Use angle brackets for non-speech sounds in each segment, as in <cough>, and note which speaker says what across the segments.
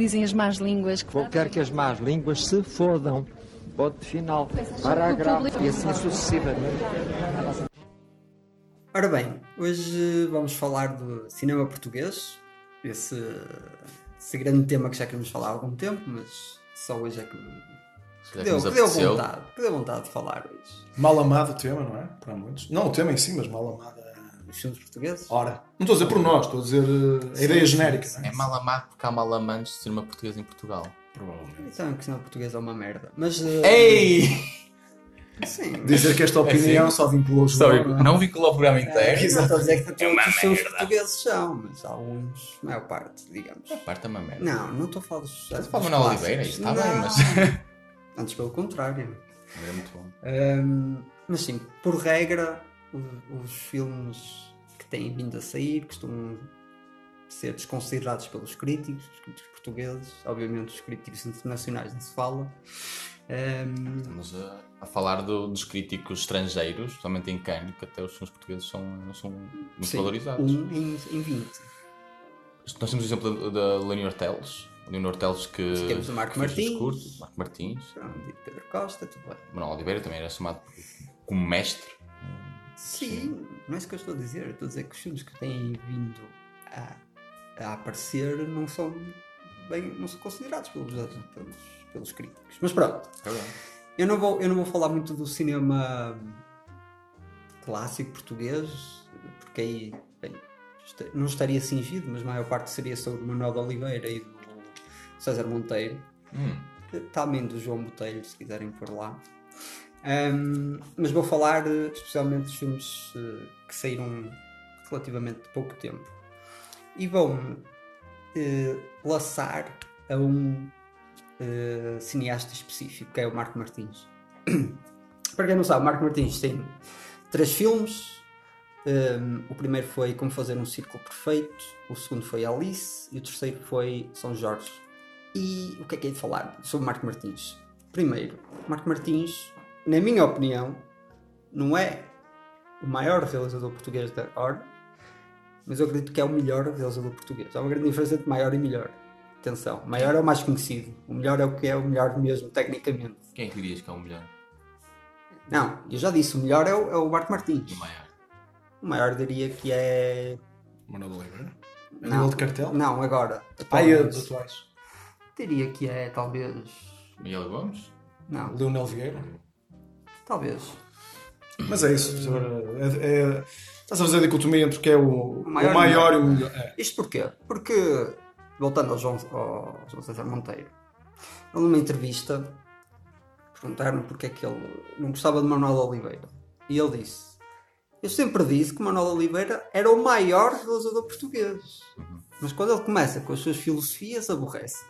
Speaker 1: dizem as más línguas. Que...
Speaker 2: Quer que as más línguas se fodam. Ponto final. Parágrafo. E assim sucessivamente.
Speaker 3: Ora bem, hoje vamos falar do cinema português. Esse, esse grande tema que já queremos falar há algum tempo, mas só hoje é que, que
Speaker 4: Já
Speaker 3: deu, que deu vontade, que deu vontade de falar hoje.
Speaker 5: Mal amado o tema, não é? Para muitos. Não o tema em si, mas mal amado. A-
Speaker 3: Os filmes portugueses?
Speaker 5: Ora, não estou a dizer por nós, estou a dizer uh, a ideia
Speaker 3: sim,
Speaker 5: genérica.
Speaker 3: sim,
Speaker 5: não é?
Speaker 4: É mal amado porque há mal amantes de cinema português em Portugal.
Speaker 5: Provavelmente.
Speaker 3: Então, que cinema português é uma merda. Mas. eh,
Speaker 4: Ei!
Speaker 3: Sim,
Speaker 5: Dizer que esta opinião
Speaker 4: assim?
Speaker 5: só vinculou os
Speaker 4: Sorry,
Speaker 5: não é?
Speaker 4: não vinculou o programa
Speaker 3: É,
Speaker 4: inteiro.
Speaker 3: não estou a dizer que todos
Speaker 4: uma
Speaker 3: os portugueses são, mas alguns, a maior parte, digamos.
Speaker 4: A parte é uma merda.
Speaker 3: Não, não estou a falar dos.
Speaker 4: Estás a
Speaker 3: dos
Speaker 4: falar Manuel. Oliveira, isso está
Speaker 3: Não.
Speaker 4: bem, mas.
Speaker 3: Antes pelo contrário.
Speaker 4: Era muito bom.
Speaker 3: Hum, mas sim, por regra, os filmes que têm vindo a sair costumam ser desconsiderados pelos críticos, os críticos portugueses, obviamente os críticos internacionais não se fala. Hum,
Speaker 4: Estamos a, a falar do- dos críticos estrangeiros, somente em Cannes, que até os filmes portugueses são, são muito
Speaker 3: sim,
Speaker 4: valorizados.
Speaker 3: um em, em 20.
Speaker 4: Nós temos o exemplo da Leonor Teles. Leonor Teles que.
Speaker 3: Temos o Marco
Speaker 4: que
Speaker 3: Martins.
Speaker 4: curtos, Marco Martins.
Speaker 3: Pronto, Pedro Costa, tudo bem.
Speaker 4: Manuel Oliveira também era chamado como mestre.
Speaker 3: Sim, não é isso que eu estou a dizer. Estou a dizer que os filmes que têm vindo a, a aparecer não são bem, não são considerados pelos, pelos, pelos críticos. Mas pronto, eu não, vou, eu não vou falar muito do cinema clássico português, porque aí bem, não estaria cingido, mas a maior parte seria sobre Manuel de Oliveira e do César Monteiro
Speaker 4: Hum,
Speaker 3: também do João Botelho, se quiserem por lá. Ahm, mas vou falar eh, especialmente dos filmes eh, que saíram relativamente pouco tempo. E vou eh, laçar a um eh, cineasta específico, que é o Marco Martins. <clears throat> Para quem não sabe, Marco Martins tem três filmes. Um, o primeiro foi Como Fazer um Círculo Perfeito, o segundo foi Alice e o terceiro foi São Jorge. E o que é que é de falar sobre Marco Martins? Primeiro, Marco Martins, na minha opinião, não é o maior realizador português da hora, mas eu acredito que é o melhor realizador português. Há uma grande diferença entre maior e melhor. Atenção, maior é o mais conhecido, o melhor é o que é o melhor mesmo, tecnicamente.
Speaker 4: quem é que dirias que é o melhor?
Speaker 3: Não, eu já disse, o melhor é o, é o Marco Martins.
Speaker 4: E o maior?
Speaker 3: O maior diria que é.
Speaker 5: Manuel Oliveira. A
Speaker 3: Não.
Speaker 5: nível de cartel.
Speaker 3: Não, agora.
Speaker 5: Ah, e
Speaker 3: atualmente.
Speaker 5: os atuais.
Speaker 3: Diria que é talvez.
Speaker 4: Miguel Gomes?
Speaker 3: Não,
Speaker 5: Leonel Vieira.
Speaker 3: Talvez.
Speaker 5: Mas é isso. É, é, estás a fazer a dicotomia entre o que é o, o
Speaker 3: maior
Speaker 5: maior,
Speaker 3: e
Speaker 5: o melhor. É.
Speaker 3: Isto porquê? Porque, voltando ao João, ao João César Monteiro, ele numa entrevista perguntaram porque é que ele não gostava de Manuel Oliveira. E ele disse: Eu sempre disse que Manuel Oliveira era o maior realizador português. Mas quando ele começa com as suas filosofias, aborrece.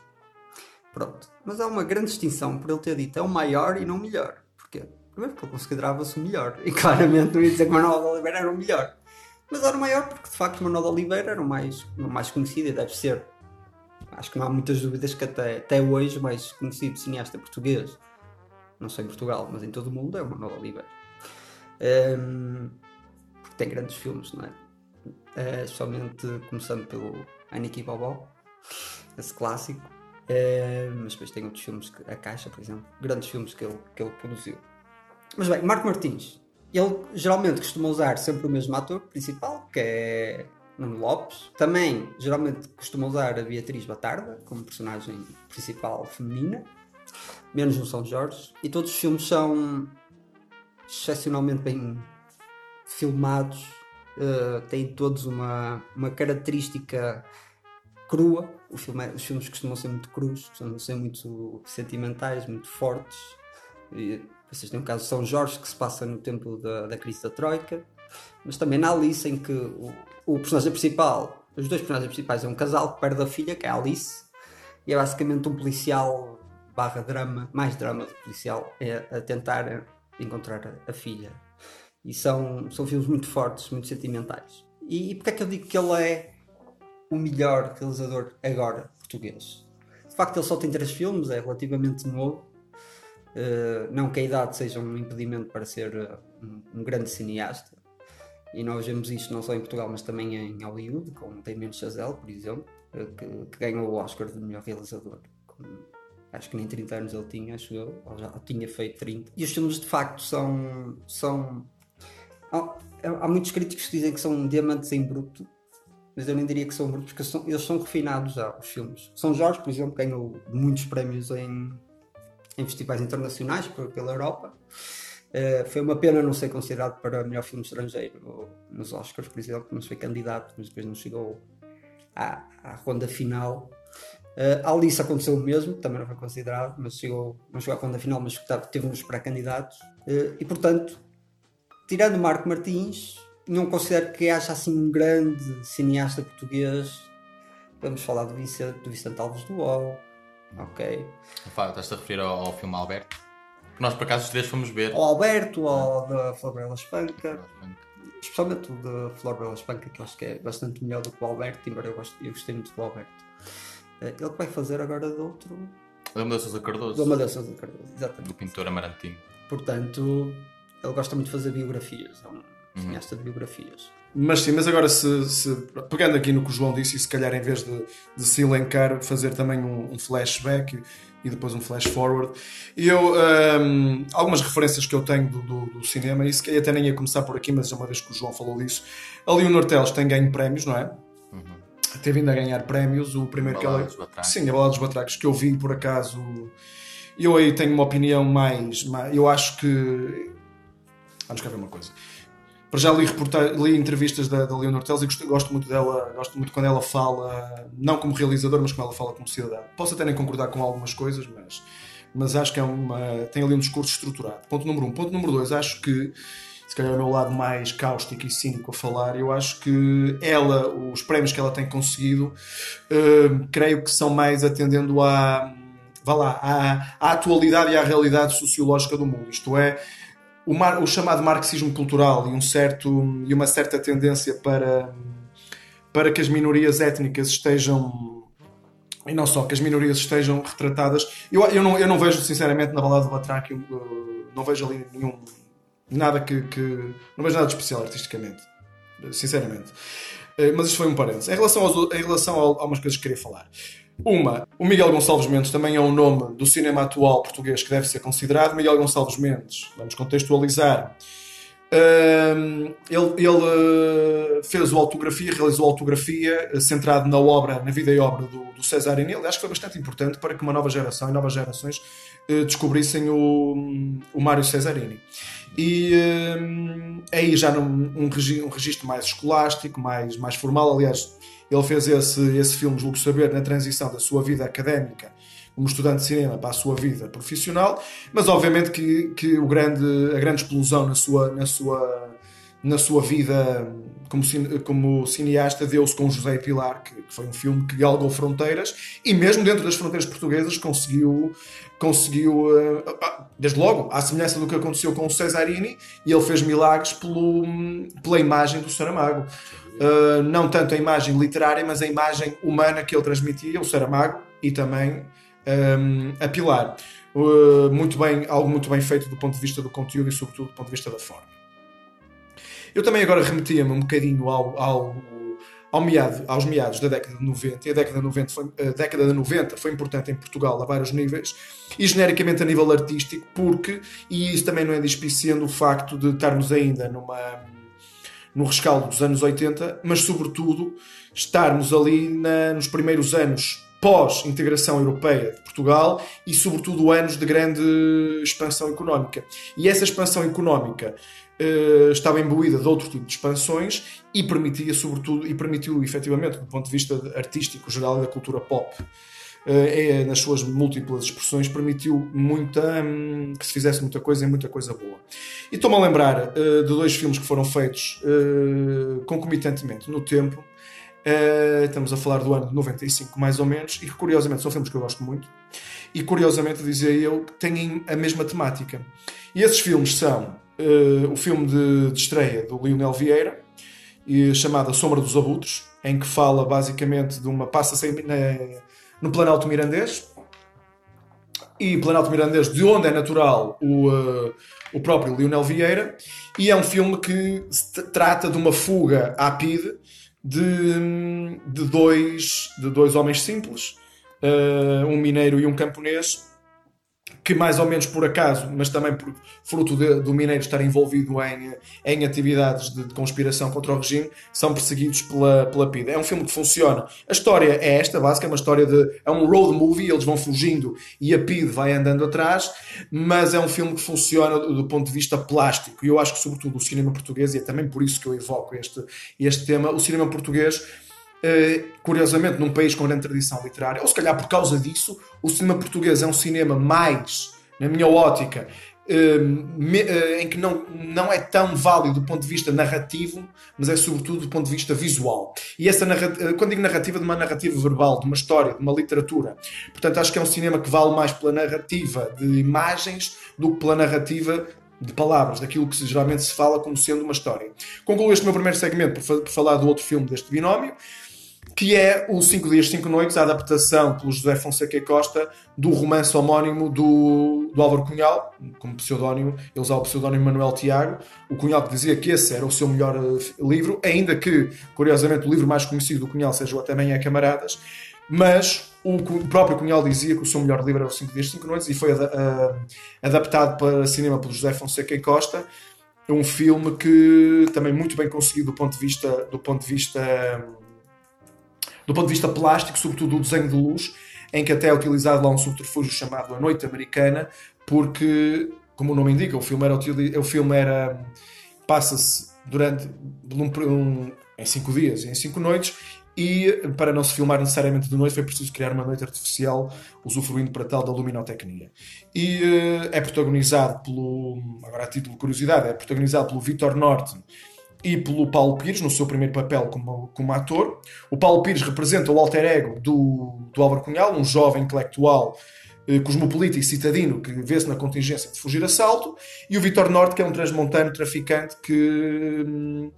Speaker 3: Pronto. Mas há uma grande distinção por ele ter dito é o maior e não o melhor. Porquê? Porque ele considerava-se o melhor. E claramente não ia dizer que Manuel Oliveira era o melhor. Mas era o maior porque de facto Manuel Oliveira era o mais, o mais conhecido e deve ser. Acho que não há muitas dúvidas que até, até hoje o mais conhecido cineasta português, não só em Portugal, mas em todo o mundo, é o Manuel Oliveira. Ehm, porque tem grandes filmes, não é? Eh, especialmente começando pelo Aniki Bobó, esse clássico. Eh, mas depois tem outros filmes, que, A Caixa, por exemplo, grandes filmes que ele, que ele produziu. Mas bem, Marco Martins, ele geralmente costuma usar sempre o mesmo ator principal, que é Nuno Lopes. Também, geralmente, costuma usar a Beatriz Batarda como personagem principal feminina, menos no São Jorge. E todos os filmes são excepcionalmente bem filmados, eh, têm todos uma, uma característica crua. Filme é- os filmes costumam ser muito crus, costumam ser muito sentimentais, muito fortes. E vocês têm o caso de São Jorge, que se passa no tempo da, da crise da Troika, mas também na Alice, em que o, o personagem principal, os dois personagens principais, é um casal que perde a filha, que é a Alice, e é basicamente um policial barra drama, mais drama do policial, é a tentar encontrar a, a filha. E são, são filmes muito fortes, muito sentimentais. E, e porque é que eu digo que ele é o melhor realizador agora português? De facto, ele só tem três filmes, é relativamente novo. Uh, não que a idade seja um impedimento para ser um, um grande cineasta. E nós vemos isto não só em Portugal, mas também em Hollywood, com Damien Chazelle, por exemplo. eh, que, que ganhou o Oscar de melhor realizador. Com, acho que nem 30 anos ele tinha, acho eu, ou já tinha feito 30. E os filmes de facto são. são há, há muitos críticos que dizem que são diamantes em bruto, mas eu nem diria que são brutos, porque são, eles são refinados já, os filmes. São Jorge, por exemplo, ganhou muitos prémios em, em festivais internacionais pela Europa. Uh, foi uma pena não ser considerado para melhor filme estrangeiro nos Oscars, por exemplo, mas foi candidato, mas depois não chegou à, à ronda final. Uh, Alice aconteceu o mesmo, também não foi considerado, mas chegou, não chegou à ronda final, mas teve nos pré-candidatos. Uh, e portanto, tirando Marco Martins, não considero que haja assim um grande cineasta português. Vamos falar do Vicente, do Vicente Alves do ok?
Speaker 4: Estás-te a referir ao, ao filme Alberto? Nós, por acaso, os três fomos ver.
Speaker 3: Ao Alberto, ao da Flor Bela Espanca. Especialmente o da Flor Bela Espanca, que eu acho que é bastante melhor do que o Alberto, embora eu, goste, eu gostei muito do Alberto. Eh, ele que vai fazer agora de outro.
Speaker 4: Do Amadeu Sousa Cardoso.
Speaker 3: Do Amadeu Sousa Cardoso, exatamente.
Speaker 4: Do pintor Amarantino.
Speaker 3: Portanto, ele gosta muito de fazer biografias. É um uhum. cineasta de biografias.
Speaker 5: Mas sim, mas agora se, se, pegando aqui no que o João disse, e se calhar em vez de, de se elencar, fazer também um, um flashback e depois um flash forward. E eu, um, algumas referências que eu tenho do, do, do cinema, e se até nem ia começar por aqui, mas é uma vez que o João falou disso, a Leonor Teles tem ganho prémios, não é? Uhum. Tem vindo a ganhar prémios. O primeiro a que ela. Sim, a Balada dos Batracos, que eu vi por acaso. Eu aí tenho uma opinião mais. mais eu acho que. Vamos cá ver uma coisa. Para já li, li entrevistas da, da Leonor Teles e gosto, gosto, muito dela, gosto muito quando ela fala, não como realizador, mas como ela fala como cidadã. Posso até nem concordar com algumas coisas, mas, mas acho que é uma, tem ali um discurso estruturado. Ponto número um. Ponto número dois, acho que, se calhar é o meu lado mais cáustico e cínico a falar, eu acho que ela, os prémios que ela tem conseguido, uh, creio que são mais atendendo à, vá lá, à, à atualidade e à realidade sociológica do mundo. Isto é, o, mar, o, chamado marxismo cultural e, um certo, e uma certa tendência para, para que as minorias étnicas estejam e não só que as minorias estejam retratadas. Eu, eu, não, eu não vejo, sinceramente, na balada do Batráquio, não vejo ali nenhum. nada que, que. não vejo nada de especial artisticamente. Sinceramente. Eh, mas isto foi um parênteses. Em relação, aos, em relação a algumas coisas que queria falar. Uma, o Miguel Gonçalves Mendes também é um nome do cinema atual português que deve ser considerado. Miguel Gonçalves Mendes, vamos contextualizar. Uh, ele, ele fez o autografia, realizou a autografia uh, centrado na obra, na vida e obra do, do Cesarini. Acho que foi bastante importante para que uma nova geração e novas gerações uh, descobrissem o, o Mário Cesarini. E uh, aí já num um, regi um registro mais escolástico, mais, mais formal. Aliás, ele fez esse, esse filme, julgo saber, na transição da sua vida académica como estudante de cinema para a sua vida profissional, mas obviamente que, que o grande, a grande explosão na sua, na sua, na sua vida como, como cineasta deu-se com José Pilar, que, que, foi um filme que galgou fronteiras e mesmo dentro das fronteiras portuguesas conseguiu, conseguiu uh, desde logo, à semelhança do que aconteceu com o Cesarini, e ele fez milagres pelo, pela imagem do Saramago. Uh, não tanto a imagem literária, mas a imagem humana que ele transmitia, o Saramago e também um, a Pilar. Muito bem, algo muito bem feito do ponto de vista do conteúdo e, sobretudo, do ponto de vista da forma. Eu também agora remetia-me um bocadinho ao, ao, ao meado, aos meados da década de 90. E a década de 90, foi, a década de 90 foi importante em Portugal a vários níveis e genericamente a nível artístico, porque, e isso também não é dispiciando o facto de estarmos ainda numa no rescaldo dos anos 80, mas sobretudo estarmos ali na, nos primeiros anos pós-integração europeia de Portugal e sobretudo anos de grande expansão económica. E essa expansão económica uh, estava imbuída de outro tipo de expansões e permitia sobretudo, e permitiu efetivamente, do ponto de vista artístico geral e da cultura pop, é, nas suas múltiplas expressões, permitiu muita, hum, que se fizesse muita coisa e muita coisa boa. E estou-me a lembrar uh, de dois filmes que foram feitos uh, concomitantemente no tempo. Uh, estamos a falar do ano de 95, mais ou menos, e que curiosamente são filmes que eu gosto muito. E curiosamente, dizia eu, que têm a mesma temática. E esses filmes são o filme de, de estreia do Lionel Vieira, chamado A Sombra dos Abutres, em que fala basicamente de uma. passa-se no Planalto Mirandês. E Planalto Mirandês, de onde é natural o, uh, o próprio Lionel Vieira. E é um filme que trata de uma fuga à PIDE de, de, dois, de dois homens simples, uh, um mineiro e um camponês, que mais ou menos por acaso, mas também por fruto de, do mineiro estar envolvido em, em atividades de, de, conspiração contra o regime, são perseguidos pela, pela PIDE. É um filme que funciona. A história é esta, básica, é uma história de. É um road movie, eles vão fugindo e a PIDE vai andando atrás, mas é um filme que funciona do, do ponto de vista plástico. E eu acho que, sobretudo, o cinema português, e é também por isso que eu evoco este, este tema, o cinema português Uh, curiosamente, num país com grande tradição literária, ou se calhar por causa disso, o cinema português é um cinema mais, na minha ótica, uh, me, uh, em que não, não é tão válido do ponto de vista narrativo, mas é sobretudo do ponto de vista visual. E essa quando digo narrativa, de uma narrativa verbal, de uma história, de uma literatura. Portanto, acho que é um cinema que vale mais pela narrativa de imagens do que pela narrativa de palavras, daquilo que geralmente se fala como sendo uma história. Concluo este meu primeiro segmento por falar do outro filme deste binómio que é o 5 Dias, 5 Noites, a adaptação pelo José Fonseca Costa do romance homónimo do, do Álvaro Cunhal, como pseudónimo, ele usava o pseudónimo Manuel Tiago, o Cunhal que dizia que esse era o seu melhor uh, livro, ainda que, curiosamente, o livro mais conhecido do Cunhal seja o Também é Camaradas, mas o, próprio Cunhal dizia que o seu melhor livro era o 5 Dias, 5 Noites e foi ad, uh, adaptado para cinema pelo José Fonseca Costa, um filme que também muito bem conseguido do ponto de vista do ponto de vista do ponto de vista plástico, sobretudo o desenho de luz, em que até é utilizado lá um subterfúgio chamado A Noite Americana, porque, como o nome indica, o filme era, o filme era passa-se durante um, em cinco dias, em cinco noites, e para não se filmar necessariamente de noite foi preciso criar uma noite artificial usufruindo para tal da luminotecnia. E uh, é protagonizado pelo, agora a título de curiosidade, é protagonizado pelo Vitor Norte, e pelo Paulo Pires, no seu primeiro papel como, como ator. O Paulo Pires representa o alter ego do, do Álvaro Cunhal, um jovem intelectual eh, cosmopolita e citadino que vê-se na contingência de fugir assalto, e o Vitor Norte, que é um transmontano traficante que, hum,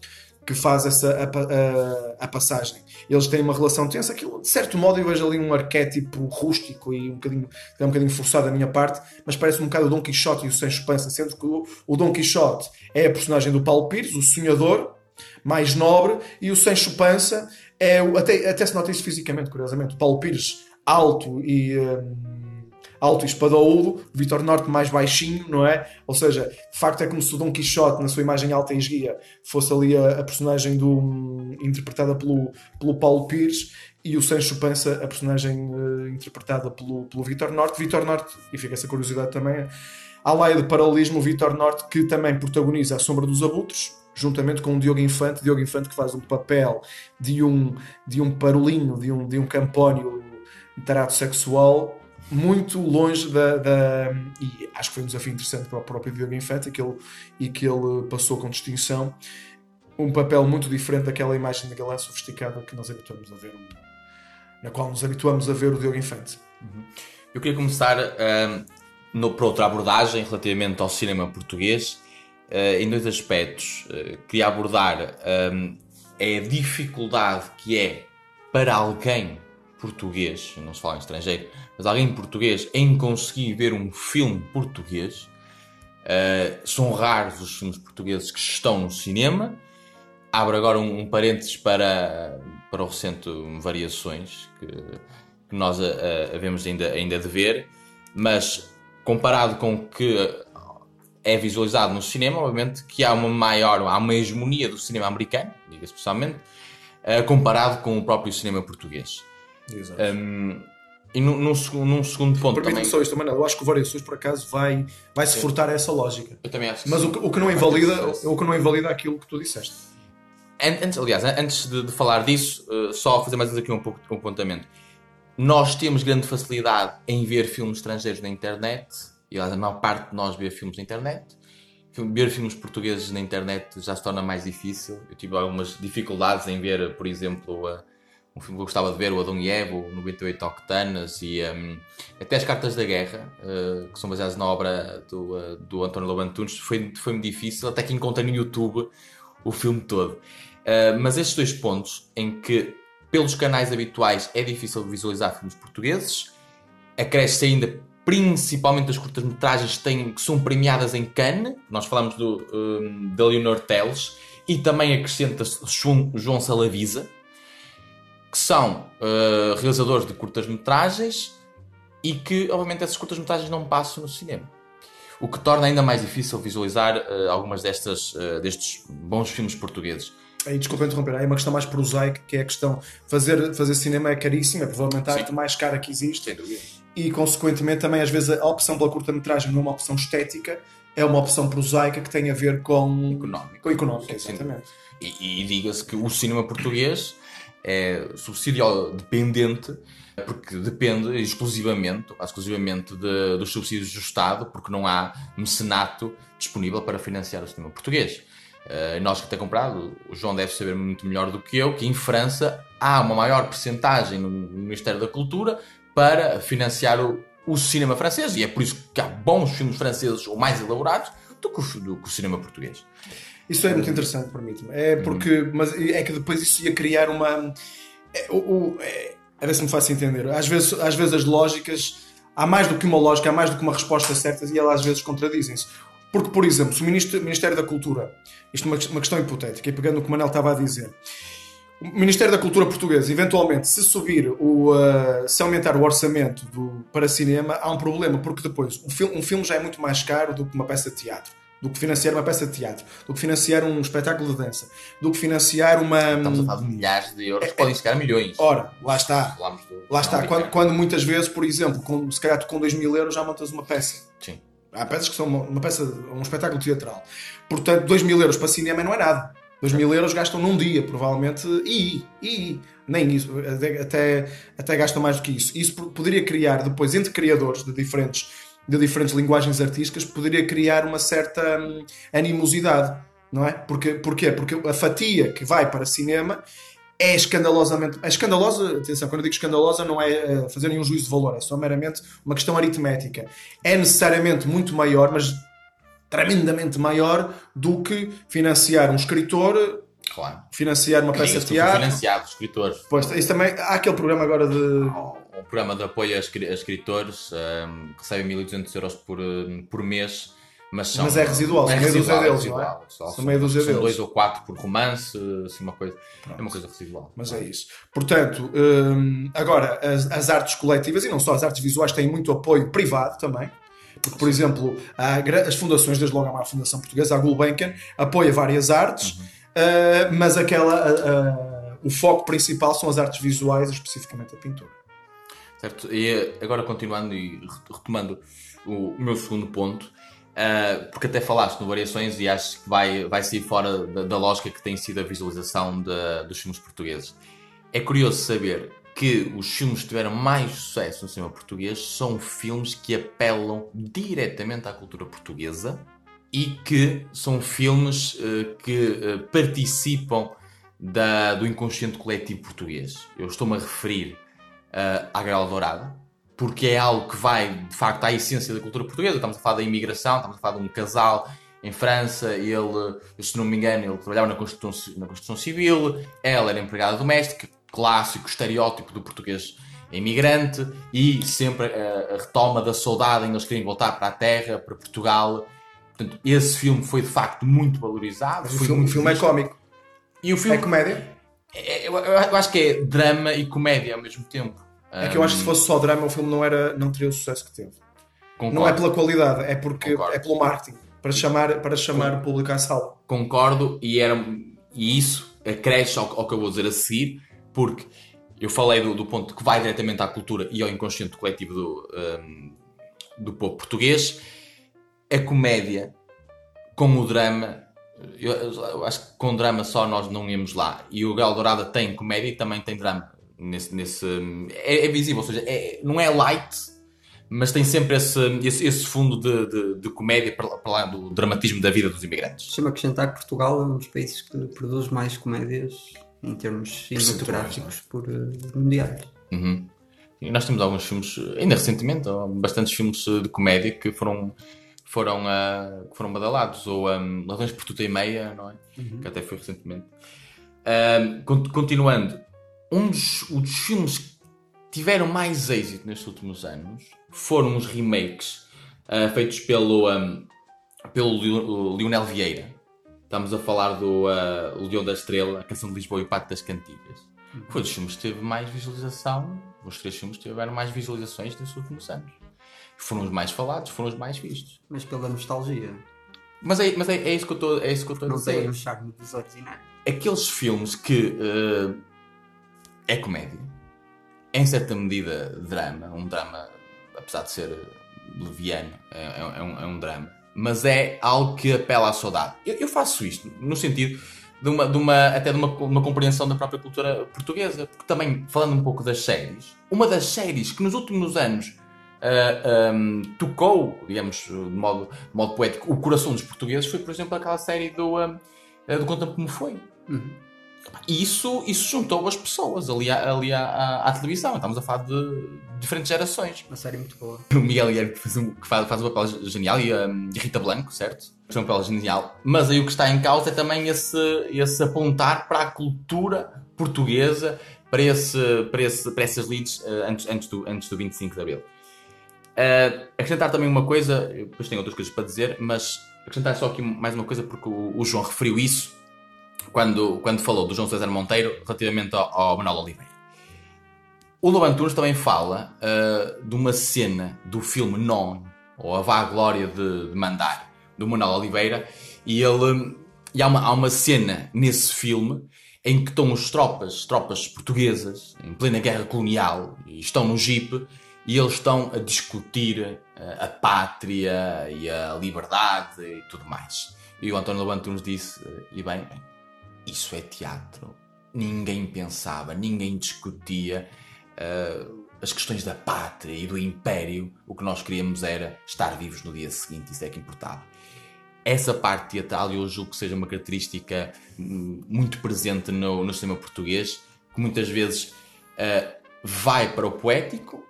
Speaker 5: que faz essa a, a, a, passagem. Eles têm uma relação tensa, que de certo modo eu vejo ali um arquétipo rústico e um bocadinho, é um bocadinho forçado da minha parte, mas parece um bocado o Dom Quixote e o Sancho Panza, sendo que o, o Dom Quixote é a personagem do Paulo Pires, o sonhador, mais nobre, e o Sancho Panza é o, até, até se nota isso fisicamente, curiosamente, o Paulo Pires alto e... Hum, alto e espadaúdo, Vitor Norte mais baixinho, não é? Ou seja, de facto é como se o Dom Quixote, na sua imagem alta e esguia, fosse ali a, a personagem do, interpretada pelo, pelo Paulo Pires e o Sancho Pança, a personagem uh, interpretada pelo, pelo Vitor Norte. Vitor Norte, e fica essa curiosidade também, há lá de paralelismo o Vitor Norte, que também protagoniza A Sombra dos Abutres, juntamente com o Diogo Infante, Diogo Infante que faz um papel de um, de um parolinho, de um, de um campónio tarato sexual muito longe da, da, E acho que foi um desafio interessante para o próprio Diogo Infante que ele, e que ele passou com distinção. Um papel muito diferente daquela imagem de galã sofisticada que nós habituamos a ver, na qual nos habituamos a ver o Diogo Infante.
Speaker 4: Uhum. Eu queria começar uh, no, por outra abordagem relativamente ao cinema português, uh, em dois aspectos. Uh, queria abordar a dificuldade que é para alguém português, não se fala em estrangeiro, mas alguém português em conseguir ver um filme português. Uh, são raros os filmes portugueses que estão no cinema. Abro agora um, um parênteses para, para o recente Variações, que, que nós uh, havemos ainda, ainda de ver, mas comparado com o que é visualizado no cinema, obviamente que há uma maior, há uma hegemonia do cinema americano, diga-se pessoalmente, uh, comparado com o próprio cinema português.
Speaker 5: Exato. Um,
Speaker 4: e num, num, num segundo ponto
Speaker 5: Permite também... só isto. Eu acho que o Variações, por acaso, vai, vai se furtar a essa lógica.
Speaker 4: Eu também acho que
Speaker 5: Mas o, o, que não invalida, o que não invalida aquilo que tu disseste.
Speaker 4: Antes, aliás, antes de, de falar disso, uh, só fazer mais aqui um pouco um apontamento. Nós temos grande facilidade em ver filmes estrangeiros na internet, e aliás, a maior parte de nós vê filmes na internet. Ver filmes portugueses na internet já se torna mais difícil. Eu tive algumas dificuldades em ver, por exemplo, uh, um filme que eu gostava de ver, o Adão e Evo, 98 Octanas e um, até as Cartas da Guerra, uh, que são baseadas na obra do, uh, do António Lobantunes, foi, foi-me difícil, até que encontrei no YouTube o filme todo. Uh, mas estes dois pontos, em que pelos canais habituais é difícil visualizar filmes portugueses, acresce ainda principalmente as curtas-metragens que, são premiadas em Cannes, nós falamos do, um, da Leonor Teles, e também acrescenta-se João, João Salavisa, que são uh, realizadores de curtas-metragens e que, obviamente, essas curtas-metragens não passam no cinema. O que torna ainda mais difícil visualizar uh, algumas destas, uh, destes bons filmes portugueses.
Speaker 5: Aí, desculpa interromper, aí uma questão mais prosaica, que é a questão fazer fazer cinema é caríssimo, é provavelmente a arte mais cara que existe. E, consequentemente, também às vezes a opção pela curta-metragem não é uma opção estética, é uma opção prosaica que tem a ver com
Speaker 4: económico.
Speaker 5: Com económico, exatamente.
Speaker 4: E, e diga-se que o cinema português é subsídio dependente porque depende exclusivamente, exclusivamente de, dos subsídios do Estado, porque não há mecenato disponível para financiar o cinema português. Uh, nós que temos comprado, o João deve saber muito melhor do que eu, que em França há uma maior percentagem no Ministério da Cultura para financiar o, o cinema francês, e é por isso que há bons filmes franceses ou mais elaborados do que o, do que o cinema português.
Speaker 5: Isso é muito interessante, permite-me. É porque, mas é que depois isso ia criar uma. É, o, é, a ver se me faço entender. Às vezes, às vezes as lógicas. Há mais do que uma lógica, há mais do que uma resposta certa e elas às vezes contradizem-se. Porque, por exemplo, se o Ministério da Cultura, isto é uma, questão hipotética, e pegando o que o Manel estava a dizer, o Ministério da Cultura português, eventualmente, se subir o. Uh, se aumentar o orçamento do, para cinema, há um problema, porque depois um filme, um filme já é muito mais caro do que uma peça de teatro do que financiar uma peça de teatro, do que financiar um espetáculo de dança, do que financiar uma.
Speaker 4: Estamos a falar de milhares de euros, é, podem chegar a milhões.
Speaker 5: Ora, lá está. Do... Lá está. Quando, quando, muitas vezes, por exemplo, com, se calhar tu com 2 mil euros já montas uma peça.
Speaker 4: Sim.
Speaker 5: Há peças que são uma, uma peça, um espetáculo teatral. Portanto, 2 mil euros para cinema não é nada. 2 mil euros gastam num dia, provavelmente, e, e nem isso, até, até gastam mais do que isso. Isso poderia criar depois entre criadores de diferentes de diferentes linguagens artísticas poderia criar uma certa hum, animosidade, não é? Porque, porquê? Porque a fatia que vai para cinema é escandalosamente. É escandalosa, atenção, quando eu digo escandalosa, não é uh, fazer nenhum juízo de valor, é só meramente uma questão aritmética. É necessariamente muito maior, mas tremendamente maior do que financiar um escritor.
Speaker 4: Claro.
Speaker 5: Financiar uma peça de teatro.
Speaker 4: Financiado, escritores.
Speaker 5: Pois, isso também. Há aquele programa agora de.
Speaker 4: Oh um programa de apoio a escritores um, que recebe 1200 euros por, hum, por mês. Mas, são,
Speaker 5: mas é residual, é residual,
Speaker 4: deles, não é?
Speaker 5: Só, são meia dúzia
Speaker 4: deles. dois ou quatro por romance, assim, uma coisa, é uma coisa residual.
Speaker 5: Mas é isso. Portanto, hum, agora, as, as, artes coletivas, e não só as artes visuais, têm muito apoio privado também. Porque, por exemplo, as fundações, desde logo há uma fundação portuguesa, a Gulbenkian, apoia várias artes, uhum. Uh, mas aquela, uh, o foco principal são as artes visuais, especificamente a pintura.
Speaker 4: Certo? E agora continuando e retomando o meu segundo ponto, uh, porque até falaste no Variações e acho que vai, vai sair fora da, da lógica que tem sido a visualização de, dos filmes portugueses. É curioso saber que os filmes que tiveram mais sucesso no cinema português são filmes que apelam diretamente à cultura portuguesa e que são filmes uh, que uh, participam da, do inconsciente coletivo português. Eu estou-me a referir uh, à Grela Dourada, porque é algo que vai, de facto, à essência da cultura portuguesa. Estamos a falar da imigração, estamos a falar de um casal em França, ele, se não me engano, ele trabalhava na Constituição, na Constituição Civil, ela era empregada doméstica, clássico estereótipo do português imigrante, e sempre a retoma da saudade em eles querem voltar para a terra, para Portugal. Portanto, esse filme foi de facto muito valorizado.
Speaker 5: Mas o filme, filme é cómico.
Speaker 4: E o filme,
Speaker 5: é comédia?
Speaker 4: É, eu, eu, acho que é drama e comédia ao mesmo tempo.
Speaker 5: É que eu acho que se fosse só drama, o filme não, era, não teria o sucesso que teve. Concordo. Não é pela qualidade, é porque Concordo. é pelo marketing para chamar, para chamar o público à sala.
Speaker 4: Concordo, e, era, e isso acresce ao, ao que eu vou dizer a seguir, porque eu falei do, do, ponto que vai diretamente à cultura e ao inconsciente coletivo do, um, do povo português. A comédia, como o drama, eu, eu, acho que com drama só nós não íamos lá. E o Gal Dourada tem comédia e também tem drama. Nesse, nesse, é, é visível, ou seja, é, não é light, mas tem sempre esse, esse, esse fundo de, de, de comédia para, para, lá do dramatismo da vida dos imigrantes.
Speaker 3: Deixa-me acrescentar que Portugal é um dos países que produz mais comédias em termos cinematográficos por uh, mundiais.
Speaker 4: Uhum. E nós temos alguns filmes, ainda recentemente, bastantes filmes de comédia que foram foram, uh, que foram badalados, ou um, Ladrões por Tuta e Meia, não é? Uhum. Que até foi recentemente. Uh, continuando, um dos, um dos filmes que tiveram mais êxito nestes últimos anos foram os remakes uh, feitos pelo, um, pelo Lionel Vieira. Estamos a falar do uh, Leão da Estrela, a Canção de Lisboa e o Pacto das Cantigas. Foi dos filmes que teve mais visualização, os três filmes tiveram mais visualizações nos últimos anos. Foram os mais falados, foram os mais vistos.
Speaker 3: Mas pela nostalgia.
Speaker 4: Mas é, mas é, é isso que eu estou é isso que eu estou a
Speaker 3: Não tem
Speaker 4: dizer.
Speaker 3: o charme dos originais.
Speaker 4: Aqueles filmes que uh, é comédia, em certa medida drama, um drama, apesar de ser leviano, é, é, é um, é um drama, mas é algo que apela à saudade. Eu, eu faço isto no sentido de uma, de uma, até de uma, uma compreensão da própria cultura portuguesa, porque também, falando um pouco das séries, uma das séries que nos últimos anos uh, um, tocou, digamos, de modo, de modo poético, o coração dos portugueses foi, por exemplo, aquela série do, um, do Conta Como Foi.
Speaker 3: Uhum.
Speaker 4: E isso, isso juntou as pessoas ali, à, ali à, à, à televisão. Estamos a falar de diferentes gerações.
Speaker 3: Uma série muito boa.
Speaker 4: O Miguel Guilherme que faz um, que faz, faz um papel genial e um, a Rita Blanco, certo? Faz um papel genial. Mas aí o que está em causa é também esse, esse apontar para a cultura portuguesa, para, esse, para, esse, para essas leads uh, antes, antes, do, antes do 25 de Abril. Uh, acrescentar também uma coisa, depois tenho outras coisas para dizer, mas acrescentar só aqui mais uma coisa porque o, o João referiu isso quando, quando falou do João César Monteiro relativamente ao, ao Manuel Oliveira. O Loban Tunes também fala uh, de uma cena do filme Non, ou A Vá Glória de, de Mandar, do Manuel Oliveira, e, ele, e há, uma, há uma cena nesse filme em que estão as tropas, tropas portuguesas, em plena guerra colonial, e estão no jeep, e eles estão a discutir uh, a pátria e a liberdade e tudo mais. E o António Loban Tunes disse, uh, e bem, isso é teatro. Ninguém pensava, ninguém discutia uh, as questões da pátria e do império. O que nós queríamos era estar vivos no dia seguinte, isso é que importava. Essa parte teatral eu julgo que seja uma característica muito presente no, no cinema português, que muitas vezes uh, vai para o poético,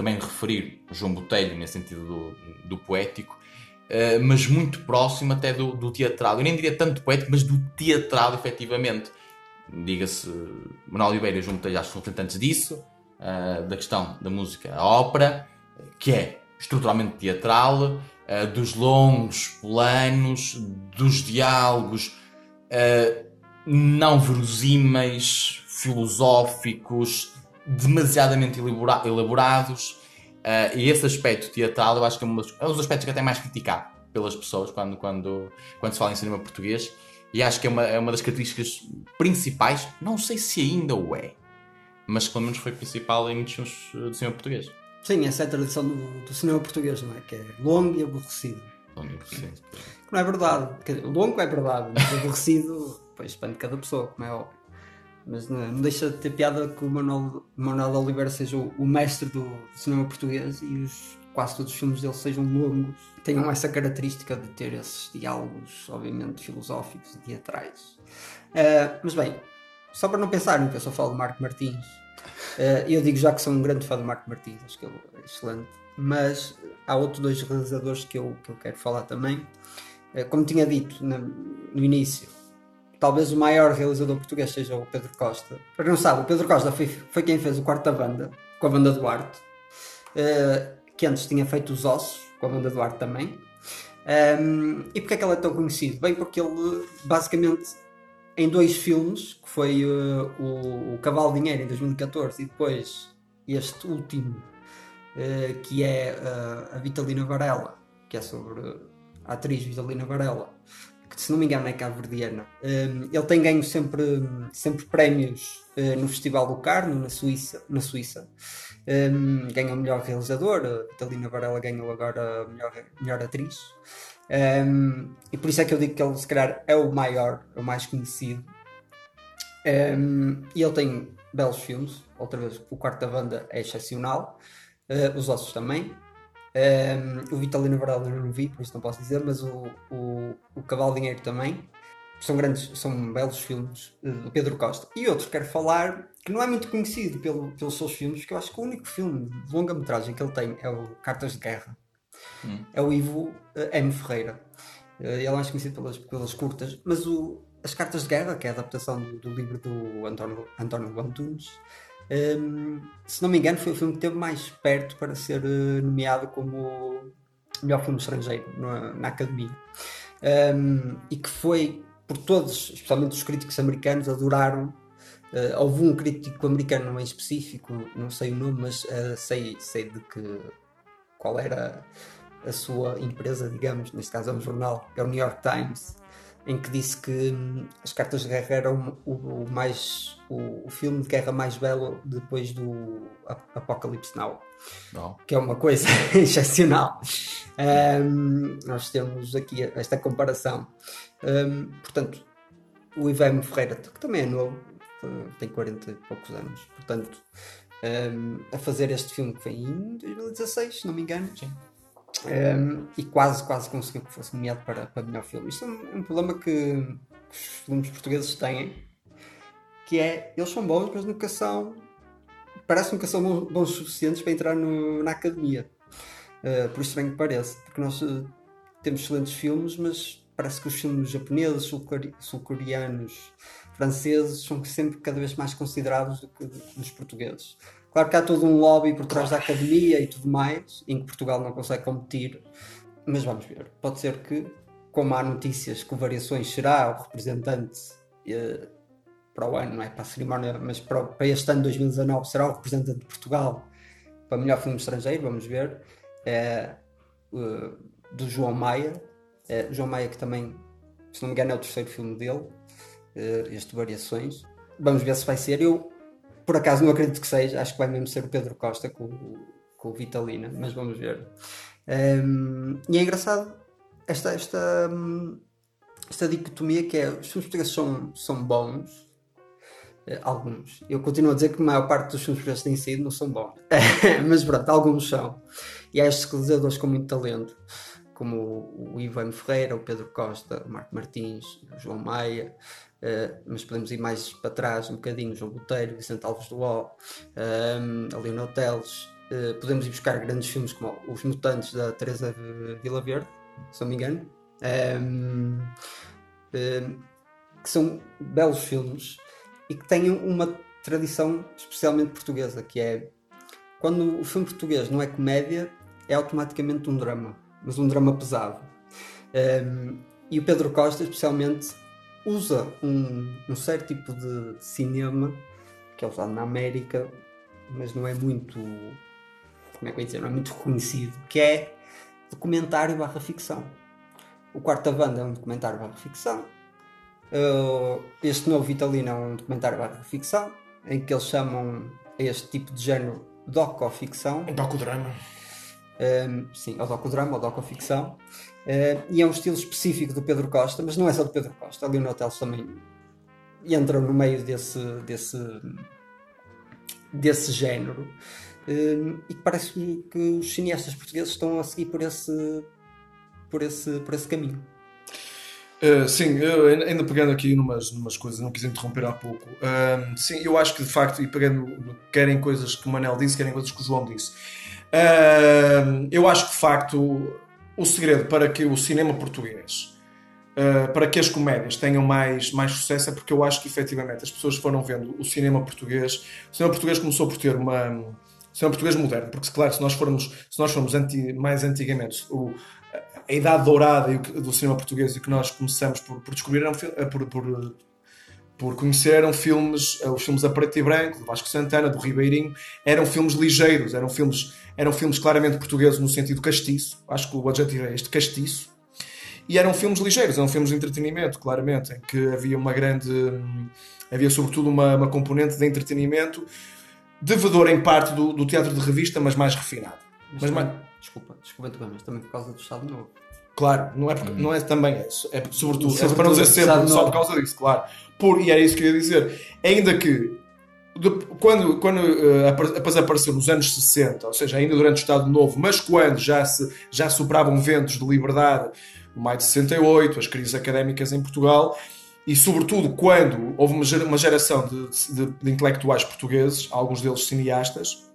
Speaker 4: também referir João Botelho nesse sentido do, do poético, Uh, mas muito próximo até do, do, teatral. Eu nem diria tanto poético, mas do teatral, efetivamente. Diga-se, Manuel Oliveira e João Botelho são representantes disso, uh, da questão da música à ópera, que é estruturalmente teatral, uh, dos longos planos, dos diálogos não verosímeis, filosóficos, demasiadamente elabora elaborados. Uh, e esse aspecto teatral eu acho que é um dos, é um dos aspectos que é até mais criticado pelas pessoas quando, quando, quando se fala em cinema português e acho que é uma, é uma das características principais, não sei se ainda o é, mas pelo menos foi principal em muitos filmes do cinema português.
Speaker 3: Sim, essa é a tradição do, do cinema português, não é? Que é longo e aborrecido.
Speaker 4: Longo e aborrecido.
Speaker 3: Não é verdade. Longo é verdade, mas aborrecido, <laughs> pois depende de cada pessoa, como é óbvio. Mas não, não, deixa de ter piada que o Manuel, Manuel Oliveira seja o, o mestre do, do, cinema português e os, quase todos os filmes dele sejam longos. Tenham essa característica de ter esses diálogos, obviamente, filosóficos e teatrais. Uh, mas bem, só para não pensarem que eu só falo de Marco Martins, uh, eu digo já que sou um grande fã de Marco Martins, acho que ele é excelente. Mas há outros dois realizadores que eu, que eu quero falar também. Uh, como tinha dito no, no início, talvez o maior realizador português seja o Pedro Costa. Para quem não sabe, o Pedro Costa foi, foi quem fez o quarto da banda, com a banda Duarte, uh, que antes tinha feito os Ossos, com a banda Duarte também. Um, e porque é que ele é tão conhecido? Bem, porque ele basicamente em dois filmes, que foi uh, o, o Cavalo Dinheiro em 2014 e depois este último, uh, que é a Vitalina Varela, que é sobre a atriz Vitalina Varela, se não me engano é cabo-verdiana. Um, ele tem ganho sempre, sempre prémios uh, no Festival do Carno, na Suíça. Na Suíça. Um, ganhou melhor realizador, a Vitalina Varela ganhou agora melhor, melhor atriz. Um, e por isso é que eu digo que ele, se calhar, é o maior, o mais conhecido. e ele tem belos filmes. Outra vez, o quarto da banda é excepcional. Uh, os ossos também. Um, o Vitalino Varela eu não vi, por isso não posso dizer, mas o, o, o Cavalo Dinheiro também. São grandes, são belos filmes do Pedro Costa. E outro que quero falar, que não é muito conhecido pelo, pelos seus filmes, que eu acho que o único filme de longa-metragem que ele tem é o Cartas de Guerra. Hum. É o Ivo uh, M. Ferreira. Uh, ele é mais conhecido pelas, pelas curtas, mas o, as Cartas de Guerra, que é a adaptação do, do livro do António, António Antunes, um, se não me engano, foi o filme que esteve mais perto para ser uh, nomeado como melhor filme estrangeiro na, na Academia. um, e que foi por todos, especialmente os críticos americanos, adoraram. Uh, houve um crítico americano em específico, não sei o nome, mas uh, sei, sei de que qual era a sua empresa, digamos, neste caso é um jornal, que é o New York Times, em que disse que hum, as cartas de guerra eram o, o mais o, o, filme de guerra mais belo depois do Apocalipse Now,
Speaker 4: Não.
Speaker 3: que é uma coisa <laughs> excepcional. Um, nós temos aqui esta comparação. Um, portanto, o Ivan Ferreira, que também é novo, tem 40 e poucos anos, portanto, um, a fazer este filme que foi em 2016, se não me engano.
Speaker 4: Sim.
Speaker 3: Um, e quase, quase conseguiu que fosse nomeado para, para melhor filme. Isto é um, um problema que, que, os filmes portugueses têm, que é, eles são bons, mas nunca são, parece nunca são bons, suficientes para entrar no, na academia. Uh, por bem que parece, porque nós uh, temos excelentes filmes, mas parece que os filmes japoneses, sul-coreanos, franceses são sempre cada vez mais considerados do que os portugueses. Claro que há todo um lobby por trás da academia e tudo mais, em que Portugal não consegue competir, mas vamos ver. Pode ser que, como há notícias que Variações será o representante eh, para o ano, não é para a cerimónia, mas para, para este ano 2019 será o representante de Portugal para melhor filme estrangeiro, vamos ver, é, uh, do João Maia. É, João Maia, que também, se não me engano, é o terceiro filme dele, uh, este Variações. Vamos ver se vai ser. Eu por acaso não acredito que seja, acho que vai mesmo ser o Pedro Costa com, com o Vitalina, mas vamos ver. Um, e é engraçado esta, esta, esta dicotomia que é os portugueses são, são bons, uh, alguns. Eu continuo a dizer que a maior parte dos filmes portugueses têm sido não são bons, <laughs> mas pronto, alguns são. E há estes realizadores com muito talento, como o Ivan Ferreira, o Pedro Costa, o Marco Martins, o João Maia, Uh, mas podemos ir mais para trás um bocadinho, João Boteiro, Vicente Alves do Ó, um, a Leonel Teles. Uh, podemos ir buscar grandes filmes como Os Mutantes da Teresa Vila Verde, se não me engano, que são belos filmes e que têm uma tradição especialmente portuguesa, que é quando o filme português não é comédia, é automaticamente um drama, mas um drama pesado. e o Pedro Costa, especialmente, usa um, um certo tipo de, cinema que é usado na América, mas não é muito. Como é que eu dizer? Não é muito reconhecido, que é documentário barra ficção. O Quarta Banda é um documentário barra ficção. Uh, este novo Vitalino é um documentário barra ficção, em que eles chamam este tipo de género doco-ficção.
Speaker 5: Um docudrama.
Speaker 3: Um, sim, ou docudrama ou docoficção. Uh, e é um estilo específico do Pedro Costa, mas não é só do Pedro Costa. Ali no Hotel também entram no meio desse, desse, desse género. E parece que, que os cineastas portugueses estão a seguir por esse, por esse, por esse caminho.
Speaker 5: Uh, sim, eu, ainda pegando aqui numas, numas coisas, não quis interromper há pouco. Uh, sim, eu acho que de facto, e pegando, querem coisas que o Manel disse, querem coisas que o João disse. Eu acho que de facto o segredo para que o cinema português, uh, para que as comédias tenham mais, mais sucesso, é porque eu acho que efetivamente as pessoas foram vendo o cinema português. O cinema português começou por ter uma. O cinema português moderno, porque, claro, se nós formos, se nós formos anti, mais antigamente, o, a idade dourada do cinema português e que nós começamos por, por descobrir, por, por, por conhecer, eram filmes, eh, os filmes a preto e branco, do Vasco Santana, do Ribeirinho, eram filmes ligeiros, eram filmes eram filmes claramente portugueses no sentido castiço, acho que o adjetivo é este, castiço, e eram filmes ligeiros, eram filmes de entretenimento, claramente, em que havia uma grande. havia sobretudo uma, uma componente de entretenimento, devedor em parte do, do teatro de revista, mas mais refinado.
Speaker 3: Mas, mas também, mais... Desculpa, desculpa, mas também por causa do Estado Novo.
Speaker 5: Claro, não é, porque, não é também, é, é sobretudo, é para não dizer sempre só por causa disso, claro. Por, e era isso que eu ia dizer. Ainda que quando, quando uh, apareceu nos anos 60, ou seja, ainda durante o Estado Novo, mas quando já se já sopravam ventos de liberdade, no maio de 68, as crises académicas em Portugal, e sobretudo quando houve uma geração de, de, de intelectuais portugueses, alguns deles cineastas,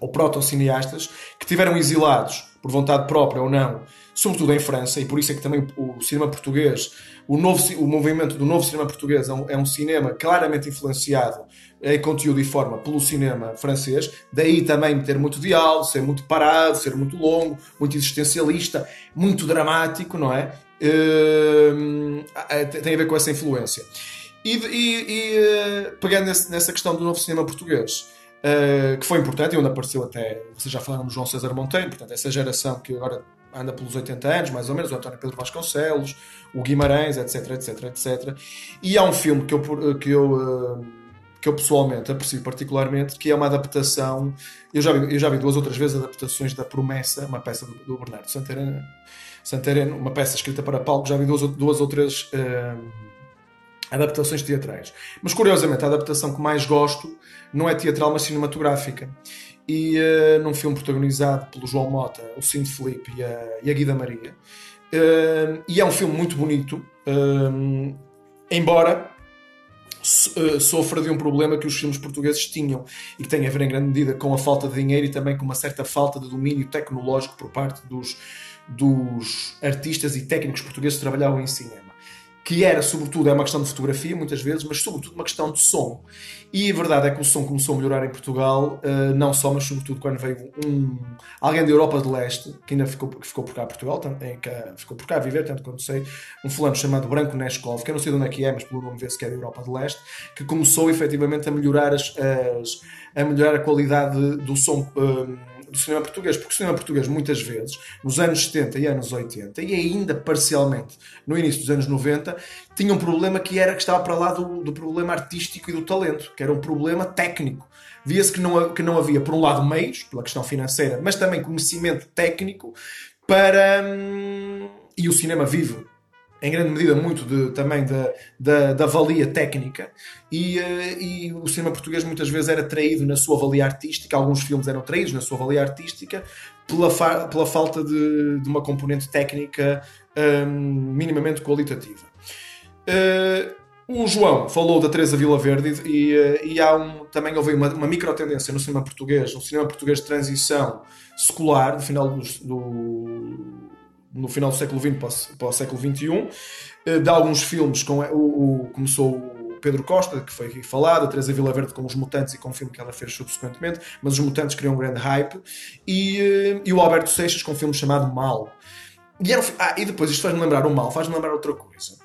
Speaker 5: ou proto-cineastas, que tiveram exilados, por vontade própria ou não, sobretudo em França, e por isso é que também o cinema português, o, novo, o movimento do novo cinema português é um, é um cinema claramente influenciado em conteúdo e forma pelo cinema francês, daí também ter muito diálogo, ser muito parado, ser muito longo, muito existencialista, muito dramático, não é? Uh, tem a ver com essa influência. E, e, e uh, pegando nessa questão do novo cinema português, uh, que foi importante e onde apareceu até, vocês já falaram do João César Monteiro, portanto, essa geração que agora anda pelos 80 anos, mais ou menos, o António Pedro Vasconcelos, o Guimarães, etc, etc, etc. E há um filme que eu, que eu, que eu pessoalmente aprecio particularmente, que é uma adaptação, eu já vi, eu já vi duas outras vezes adaptações da Promessa, uma peça do, do Bernardo Santareno, Santareno, uma peça escrita para palco, já vi duas, duas ou três uh, adaptações teatrais. Mas curiosamente, a adaptação que mais gosto não é teatral, mas cinematográfica. E uh, num filme protagonizado pelo João Mota, o Cinto Felipe e a, e a Guida Maria. Uh, e é um filme muito bonito, embora sofra de um problema que os filmes portugueses tinham e que tem a ver em grande medida com a falta de dinheiro e também com uma certa falta de domínio tecnológico por parte dos, dos artistas e técnicos portugueses que trabalhavam em cinema. Que era, sobretudo, é uma questão de fotografia, muitas vezes, mas sobretudo uma questão de som. E a verdade é que o som começou a melhorar em Portugal, uh, não só, mas sobretudo quando veio um, alguém da Europa de Leste, que ainda ficou, que ficou por cá Portugal, também, que ficou por cá a viver, tanto quanto sei, um fulano chamado Branco Neskov, que eu não sei de onde é que é, mas pelo nome vê-se que é da Europa de Leste, que começou efetivamente a melhorar, as, as a, melhorar a qualidade do som. Uh, do cinema português, porque o cinema português, muitas vezes, nos anos 70 e anos 80, e ainda parcialmente no início dos anos 90, tinha um problema que era que estava para lá do, do problema artístico e do talento, que era um problema técnico. Via-se que não, que não havia, por um lado, meios, pela questão financeira, mas também conhecimento técnico para. Hum, e o cinema vive em grande medida muito de, também da, da, da valia técnica e, uh, e, o cinema português muitas vezes era traído na sua valia artística, alguns filmes eram traídos na sua valia artística pela, fa pela falta de, de, uma componente técnica um, minimamente qualitativa. Uh, o João falou da Teresa Vila Verde e, uh, e há um, também houve uma, uma micro tendência no cinema português, no cinema português de transição secular, no final do, do no final do século XX para, para o século XXI, eh, de alguns filmes com o, o, começou o Pedro Costa, que foi falado, a Teresa Vila-Verde com os Mutantes e com o filme que ela fez subsequentemente, mas os Mutantes criam um grande hype, e, eh, e o Alberto Seixas com um filme chamado Mal. E, era, ah, e depois, isto faz-me lembrar o mal, faz-me lembrar outra coisa.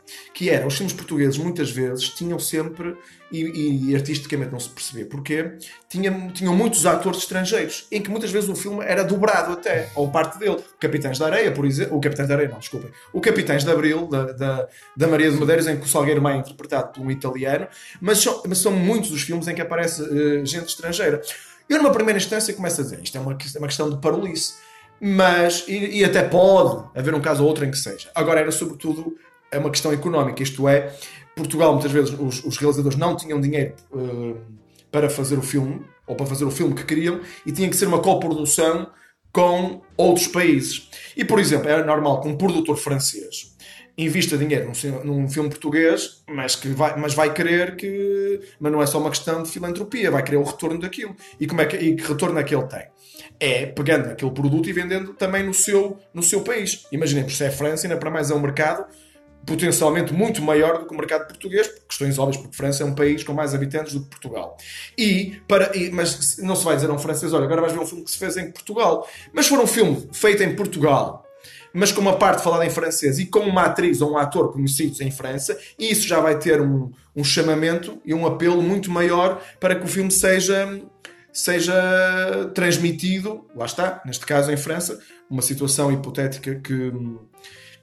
Speaker 5: Que era, os filmes portugueses muitas vezes tinham sempre, e, e artisticamente não se percebia porquê, tinham, tinham muitos atores estrangeiros, em que muitas vezes o filme era dobrado até, ou parte dele. O Capitães da Areia, por exemplo, o Capitães da Areia, não, desculpem. O Capitães de Abril, da, da, da Maria de Medeiros, em que o Salgueiro Maia é interpretado por um italiano, mas são, mas são muitos os filmes em que aparece uh, gente estrangeira. Eu, numa primeira instância, começo a dizer, isto é uma, é uma questão de parolice mas e, e, até pode haver um caso ou outro em que seja. Agora era sobretudo é uma questão económica, isto é, Portugal muitas vezes os, os realizadores não tinham dinheiro uh, para fazer o filme ou para fazer o filme que queriam e tinha que ser uma coprodução com outros países. E por exemplo, era normal que um produtor francês invista dinheiro num, num, filme português, mas que vai, mas vai querer que. Mas não é só uma questão de filantropia, vai querer o retorno daquilo. E, como é que, e que retorno é que ele tem? É pegando aquele produto e vendendo também no seu, no seu país. Imaginemos, se é a França, ainda para mais é um mercado potencialmente muito maior do que o mercado português, por questões óbvias, porque França é um país com mais habitantes do que Portugal. E, para, e, mas não se vai dizer a um francês, olha, agora vais ver um filme que se fez em Portugal. Mas for um filme feito em Portugal, mas com uma parte falada em francês e com uma atriz ou um ator conhecidos em França, isso já vai ter um, um chamamento e um apelo muito maior para que o filme seja, seja transmitido, lá está, neste caso em França, uma situação hipotética que,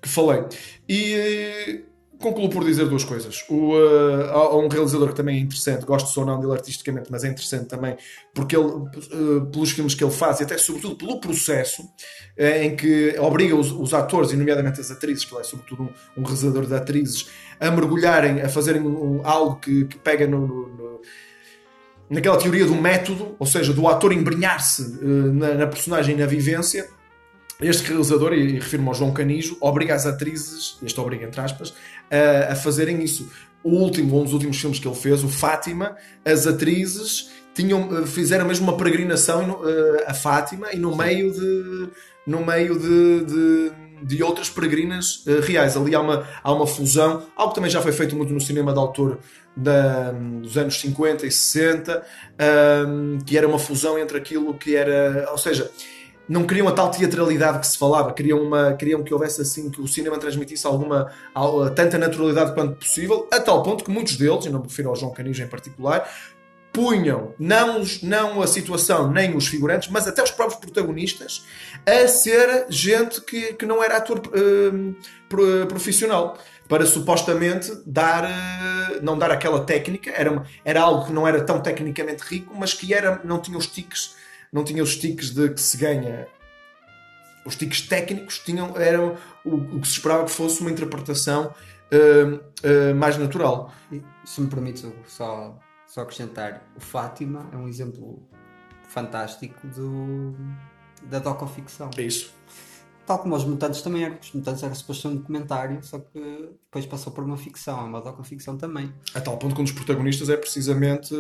Speaker 5: que falei. E concluo por dizer duas coisas. O, uh, há um realizador que também é interessante, gosto ou não dele artisticamente, mas é interessante também, porque ele, uh, pelos filmes que ele faz, e até sobretudo pelo processo, uh, em que obriga os, os, atores, e nomeadamente as atrizes, que ele é sobretudo um, um realizador de atrizes, a mergulharem, a fazerem um, algo que, que pega no, no naquela teoria do método, ou seja, do ator embrenhar-se na, na personagem e na vivência, este realizador, e refiro-me ao João Canijo, obriga as atrizes, este obriga entre aspas, a, a fazerem isso. O último, um dos últimos filmes que ele fez, o Fátima, as atrizes tinham, eh, fizeram mesmo uma peregrinação uh, a Fátima e no meio de, no meio de, de, de outras peregrinas uh, reais. Ali há uma, há uma fusão, algo que também já foi feito muito no cinema de autor da, dos anos 50 e 60, um, que era uma fusão entre aquilo que era. Ou seja, não queriam a tal teatralidade que se falava, queriam, uma, queriam que houvesse assim, que o cinema transmitisse alguma, tanta naturalidade quanto possível, a tal ponto que muitos deles, e não me refiro ao João Canijo em particular, punham não, não a situação nem os figurantes, mas até os próprios protagonistas a ser gente que, que não era ator uh, profissional para supostamente dar uh, não dar aquela técnica era, era algo que não era tão tecnicamente rico mas que era não tinha os tiques não tinha os tiques de que se ganha os tiques técnicos tinham eram o, o que se esperava que fosse uma interpretação uh, mais natural
Speaker 3: e, se me permite só só acrescentar, o Fátima é um exemplo fantástico do, da docoficção.
Speaker 5: É isso.
Speaker 3: Tal como os Mutantes também eram. Os Mutantes era suposto ser um documentário, só que depois passou por uma ficção, é uma docoficção também.
Speaker 5: A tal ponto que um dos protagonistas é precisamente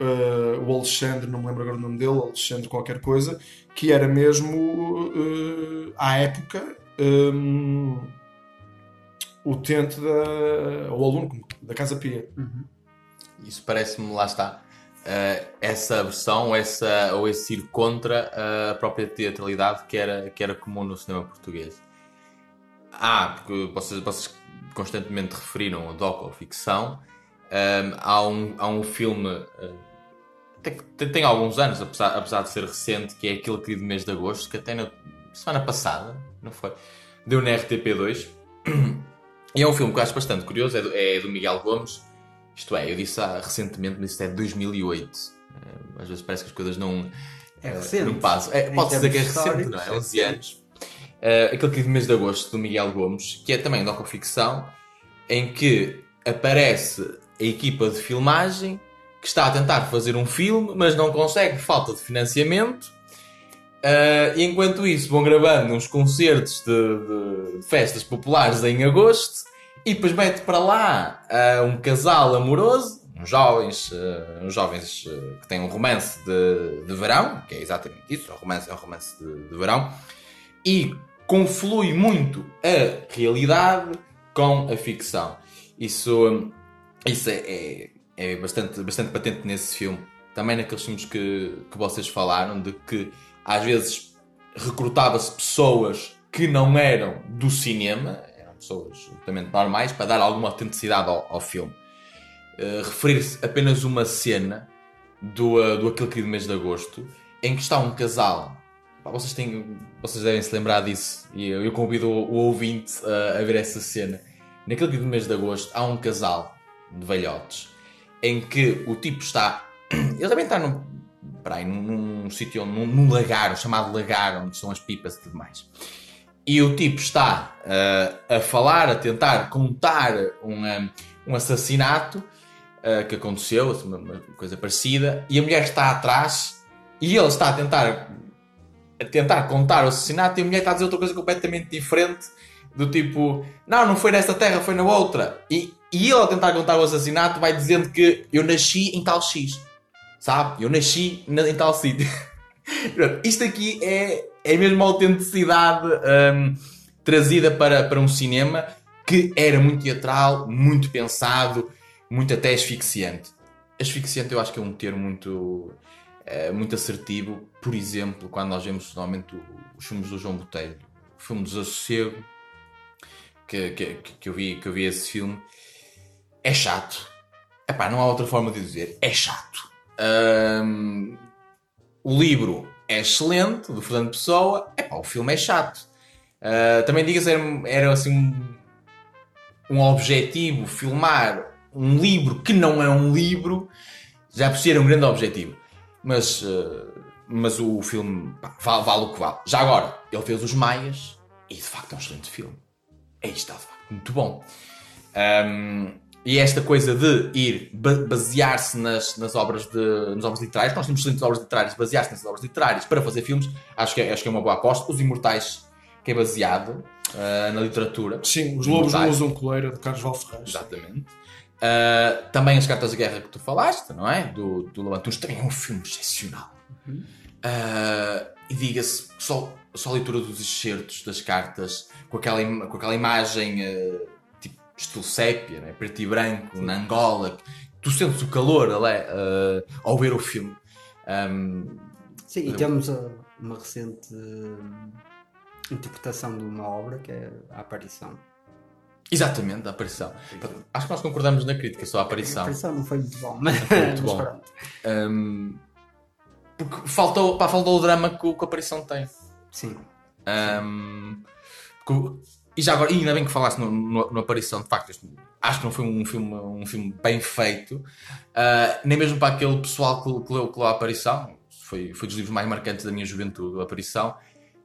Speaker 5: uh, o Alexandre, não me lembro agora o nome dele, Alexandre qualquer coisa, que era mesmo, uh, à época, um, o utente da, aluno da Casa Pia.
Speaker 3: Uhum.
Speaker 4: Isso parece-me, lá está, uh, essa versão essa, ou esse ir contra a própria teatralidade que era, que era comum no cinema português. Ah, porque vocês, vocês constantemente referiram a doc ou ficção. Um, há, um, há um filme, uh, tem, tem, alguns anos, apesar, apesar de ser recente, que é aquele querido mês de agosto, que até na semana passada, não foi? Deu na RTP2. <clears throat> E é um filme que eu acho bastante curioso, é do, é do Miguel Gomes isto é, eu disse ah, recentemente, mas isto é 2008. Eh, às vezes parece que as coisas não.
Speaker 3: É eh, recente.
Speaker 4: Não passam. É, pode dizer que é recente, não é? 11 é anos. Uh, aquele que de mês de agosto do Miguel Gomes, que é também docu-ficção, em que aparece a equipa de filmagem que está a tentar fazer um filme, mas não consegue, falta de financiamento. Uh, enquanto isso vão gravando uns concertos de, de, festas populares em agosto e depois mete para lá uh, um casal amoroso, uns jovens, uh, uns jovens que têm um romance de, de verão, que é exatamente isso, é um romance, é um romance de, de verão, e conflui muito a realidade com a ficção. Isso, isso é, é, é, bastante, bastante patente nesse filme. Também naqueles filmes que, que vocês falaram, de que às vezes recrutava-se pessoas que não eram do cinema, pessoas absolutamente normais, para dar alguma autenticidade ao, ao filme. Uh, Referir-se apenas uma cena do, uh, do Aquele Querido Mês de Agosto, em que está um casal. Vocês, têm, vocês devem se lembrar disso, e eu, eu convido o, o ouvinte uh, a ver essa cena. Naquele Querido Mês de Agosto há um casal de velhotes, em que o tipo está. <clears throat> Ele também está num, aí, num, num sítio, num, num lagar, chamado lagar, onde são as pipas e tudo mais e o tipo está uh, a falar, a tentar contar um, um, um assassinato uh, que aconteceu, assim, uma, uma, coisa parecida, e a mulher está atrás e ele está a tentar, a tentar contar o assassinato e a mulher está a dizer outra coisa completamente diferente, do tipo, não, não foi nesta terra, foi na outra. E, e ele, ao tentar contar o assassinato, vai dizendo que eu nasci em tal X, sabe? Eu nasci em tal sítio. <laughs> Isto aqui é é mesmo a autenticidade um, trazida para, para um cinema que era muito teatral, muito pensado, muito até asfixiante. Asfixiante eu acho que é um termo muito, uh, muito assertivo. Por exemplo, quando nós vemos normalmente os filmes do João Botelho, o filme Desassossego, que, que, que, eu vi, que eu vi esse filme, é chato. Epá, não há outra forma de dizer. É chato. Um, o livro é excelente, do Fernando Pessoa, epá, o filme é chato. Uh, também diga-se, era, era assim um, objetivo filmar um livro que não é um livro, já por si era um grande objetivo. Mas, uh, mas o filme pá, vale, vale, o que vale. Já agora, ele fez Os Maias e de facto é um excelente filme. É isto está de facto muito bom. Um, e esta coisa de ir basear-se nas, nas, obras de, nas obras literárias, nós temos excelentes obras literárias, basear-se nas obras literárias para fazer filmes, acho que é, acho que é uma boa aposta. Os Imortais, que é baseado uh, na literatura.
Speaker 5: Sim, Os Lobos não usam coleira, de Carlos Valferraz.
Speaker 4: Exatamente. Uh, também As Cartas de Guerra que tu falaste, não é? Do, do Lamantunes, também é um filme excepcional. Uhum. Uh, e diga-se, só, só a leitura dos excertos das cartas, com aquela, com aquela imagem estilo sépia, né? preto e branco, Sim. na Angola. Tu sentes o calor uh, ao ver o filme. Um,
Speaker 3: Sim, e temos uh, uma recente hum, interpretação de uma obra que é a aparição.
Speaker 4: Exatamente, a aparição. Acho que nós concordamos na crítica, só a
Speaker 3: A
Speaker 4: aparição.
Speaker 3: aparição não foi muito bom, mas,
Speaker 4: muito <laughs>
Speaker 3: mas
Speaker 4: bom. Um, porque faltou, pá, faltou o drama que, que a aparição tem.
Speaker 3: Sim.
Speaker 4: Um, que- e já agora, ainda bem que falaste no, no, no aparição, de facto, acho que não foi um filme, um filme bem feito, uh, nem mesmo para aquele pessoal que, que leu, que leu a aparição, foi, foi dos livros mais marcantes da minha juventude, a aparição,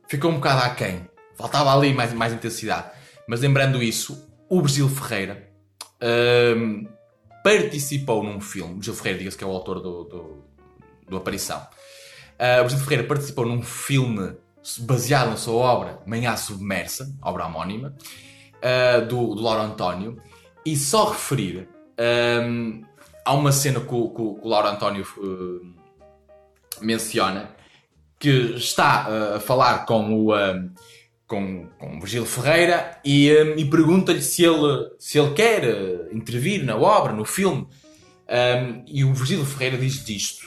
Speaker 4: ficou um bocado aquém, faltava ali mais, mais intensidade. Mas lembrando isso, o Brasil Ferreira um, participou num filme, Brasil Ferreira, diga-se que é o autor do, do, do Aparição. Uh, o Brasil Ferreira participou num filme baseado na sua obra Manhã Submersa, obra homónima, uh, do, do Lauro António, e só referir um, há uma cena que o, que o- Lauro António uh, menciona que está uh, a falar com o, um, com, com o Virgílio Ferreira e, um, e pergunta-lhe se ele, se ele quer uh, intervir na obra, no filme. E o Virgílio Ferreira diz disto: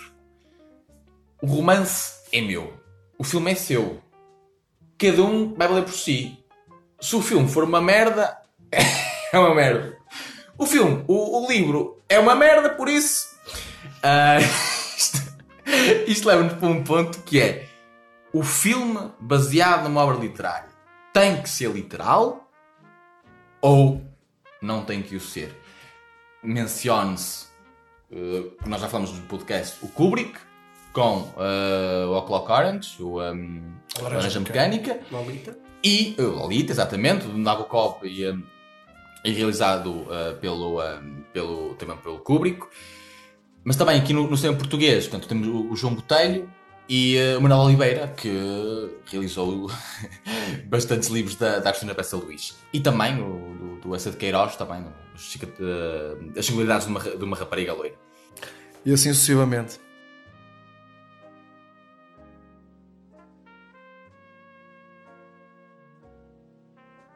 Speaker 4: O romance é meu, o filme é seu. Cada um vai valer por si. Se o filme for uma merda, <laughs> é uma merda. O filme, o, o livro é uma merda, por isso. ah, <laughs> isto isto leva-nos para um ponto que é o filme baseado numa obra literária tem que ser literal ou não tem que o ser. Mencione-se, eh, nós já falamos no podcast, o Kubrick com eh, o O'Clock Orange, o um,
Speaker 5: A
Speaker 4: Laranja,
Speaker 5: Laranja
Speaker 4: Mecânica,
Speaker 3: Lolita.
Speaker 4: e uh, Lolita, exatamente, do Nabokov e, um, e realizado uh, pelo, um, pelo, também pelo Kubrick. Mas também aqui no, no cinema português, portanto, temos o, o João Botelho e uh, o Manuel Oliveira, que realizou <laughs> bastantes livros da, da Cristina Peça Luís. E também o do, do Essa de Queiroz, também, uh, As Singularidades de uma, de uma Rapariga Loira.
Speaker 5: E assim sucessivamente.